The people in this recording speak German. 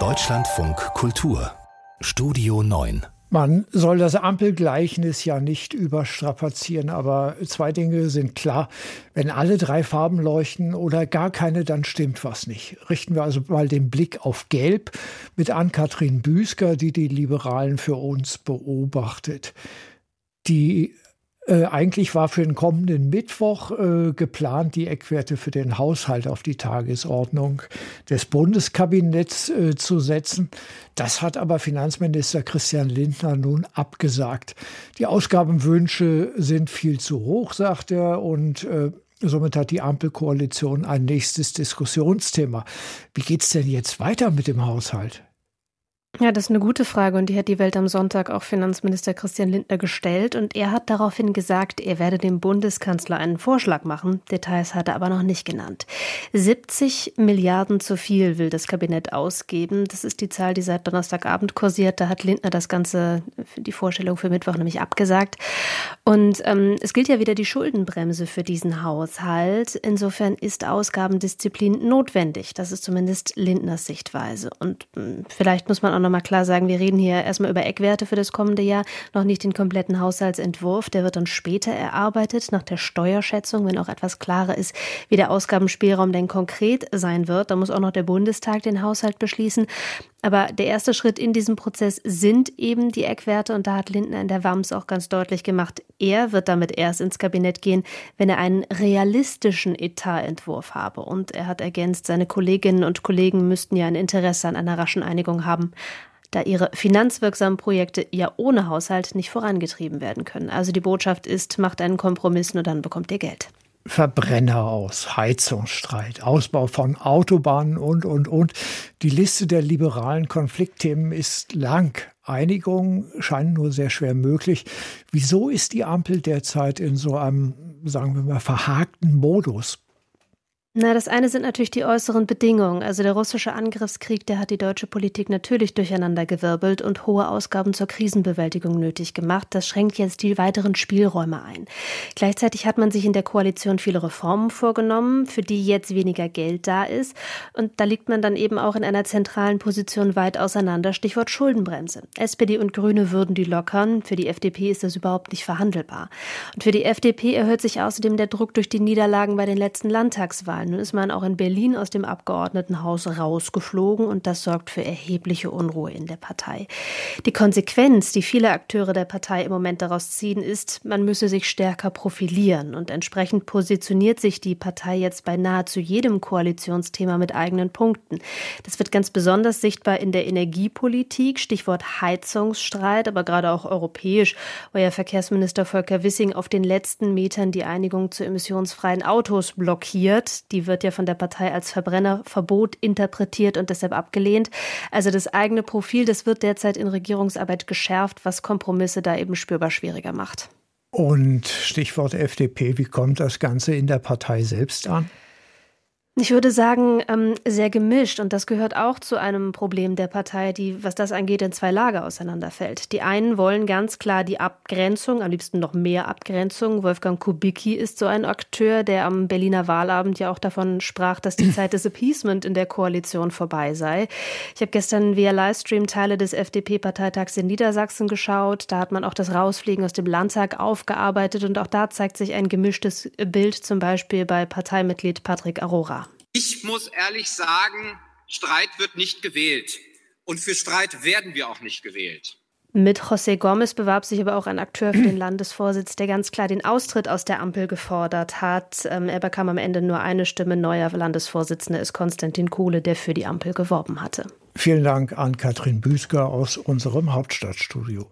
Deutschlandfunk Kultur Studio 9 man soll das Ampelgleichnis ja nicht überstrapazieren, aber zwei Dinge sind klar. Wenn alle drei Farben leuchten oder gar keine, dann stimmt was nicht. Richten wir also mal den Blick auf Gelb mit Ann-Kathrin Büsker, die die Liberalen für uns beobachtet. Die äh, eigentlich war für den kommenden Mittwoch äh, geplant, die Eckwerte für den Haushalt auf die Tagesordnung des Bundeskabinetts äh, zu setzen. Das hat aber Finanzminister Christian Lindner nun abgesagt. Die Ausgabenwünsche sind viel zu hoch, sagt er, und äh, Somit hat die Ampelkoalition ein nächstes Diskussionsthema. Wie geht es denn jetzt weiter mit dem Haushalt? Ja, das ist eine gute Frage und die hat die Welt am Sonntag auch Finanzminister Christian Lindner gestellt und er hat daraufhin gesagt, er werde dem Bundeskanzler einen Vorschlag machen. Details hat er aber noch nicht genannt. 70 Milliarden zu viel will das Kabinett ausgeben. Das ist die Zahl, die seit Donnerstagabend kursiert. Da hat Lindner das Ganze, die Vorstellung für Mittwoch nämlich abgesagt. Und ähm, es gilt ja wieder die Schuldenbremse für diesen Haushalt. Insofern ist Ausgabendisziplin notwendig. Das ist zumindest Lindners Sichtweise. Und ähm, vielleicht muss man auch nochmal klar sagen, wir reden hier erstmal über Eckwerte für das kommende Jahr, noch nicht den kompletten Haushaltsentwurf. Der wird dann später erarbeitet, nach der Steuerschätzung, wenn auch etwas klarer ist, wie der Ausgabenspielraum denn konkret sein wird. Da muss auch noch der Bundestag den Haushalt beschließen. Aber der erste Schritt in diesem Prozess sind eben die Eckwerte und da hat Lindner in der WAMS auch ganz deutlich gemacht, er wird damit erst ins Kabinett gehen, wenn er einen realistischen Etatentwurf habe. Und er hat ergänzt, seine Kolleginnen und Kollegen müssten ja ein Interesse an einer raschen Einigung haben da ihre finanzwirksamen Projekte ja ohne Haushalt nicht vorangetrieben werden können. Also die Botschaft ist, macht einen Kompromiss, nur dann bekommt ihr Geld. Verbrenner aus, Heizungsstreit, Ausbau von Autobahnen und, und, und. Die Liste der liberalen Konfliktthemen ist lang. Einigung scheint nur sehr schwer möglich. Wieso ist die Ampel derzeit in so einem, sagen wir mal, verhakten Modus? Na, das eine sind natürlich die äußeren Bedingungen. Also der russische Angriffskrieg, der hat die deutsche Politik natürlich durcheinandergewirbelt und hohe Ausgaben zur Krisenbewältigung nötig gemacht. Das schränkt jetzt die weiteren Spielräume ein. Gleichzeitig hat man sich in der Koalition viele Reformen vorgenommen, für die jetzt weniger Geld da ist. Und da liegt man dann eben auch in einer zentralen Position weit auseinander. Stichwort Schuldenbremse. SPD und Grüne würden die lockern. Für die FDP ist das überhaupt nicht verhandelbar. Und für die FDP erhöht sich außerdem der Druck durch die Niederlagen bei den letzten Landtagswahlen. Nun ist man auch in Berlin aus dem Abgeordnetenhaus rausgeflogen und das sorgt für erhebliche Unruhe in der Partei. Die Konsequenz, die viele Akteure der Partei im Moment daraus ziehen, ist, man müsse sich stärker profilieren und entsprechend positioniert sich die Partei jetzt bei nahezu jedem Koalitionsthema mit eigenen Punkten. Das wird ganz besonders sichtbar in der Energiepolitik, Stichwort Heizungsstreit, aber gerade auch europäisch, wo ja Verkehrsminister Volker Wissing auf den letzten Metern die Einigung zu emissionsfreien Autos blockiert. Die wird ja von der Partei als Verbrennerverbot interpretiert und deshalb abgelehnt. Also das eigene Profil, das wird derzeit in Regierungsarbeit geschärft, was Kompromisse da eben spürbar schwieriger macht. Und Stichwort FDP, wie kommt das Ganze in der Partei selbst an? Ich würde sagen, ähm, sehr gemischt. Und das gehört auch zu einem Problem der Partei, die, was das angeht, in zwei Lager auseinanderfällt. Die einen wollen ganz klar die Abgrenzung, am liebsten noch mehr Abgrenzung. Wolfgang Kubicki ist so ein Akteur, der am Berliner Wahlabend ja auch davon sprach, dass die Zeit des Appeasement in der Koalition vorbei sei. Ich habe gestern via Livestream Teile des FDP-Parteitags in Niedersachsen geschaut. Da hat man auch das Rausfliegen aus dem Landtag aufgearbeitet. Und auch da zeigt sich ein gemischtes Bild, zum Beispiel bei Parteimitglied Patrick Arora. Ich muss ehrlich sagen, Streit wird nicht gewählt. Und für Streit werden wir auch nicht gewählt. Mit José Gomez bewarb sich aber auch ein Akteur für den Landesvorsitz, der ganz klar den Austritt aus der Ampel gefordert hat. Ähm, er bekam am Ende nur eine Stimme. Neuer Landesvorsitzender ist Konstantin Kohle, der für die Ampel geworben hatte. Vielen Dank an Katrin Büsker aus unserem Hauptstadtstudio.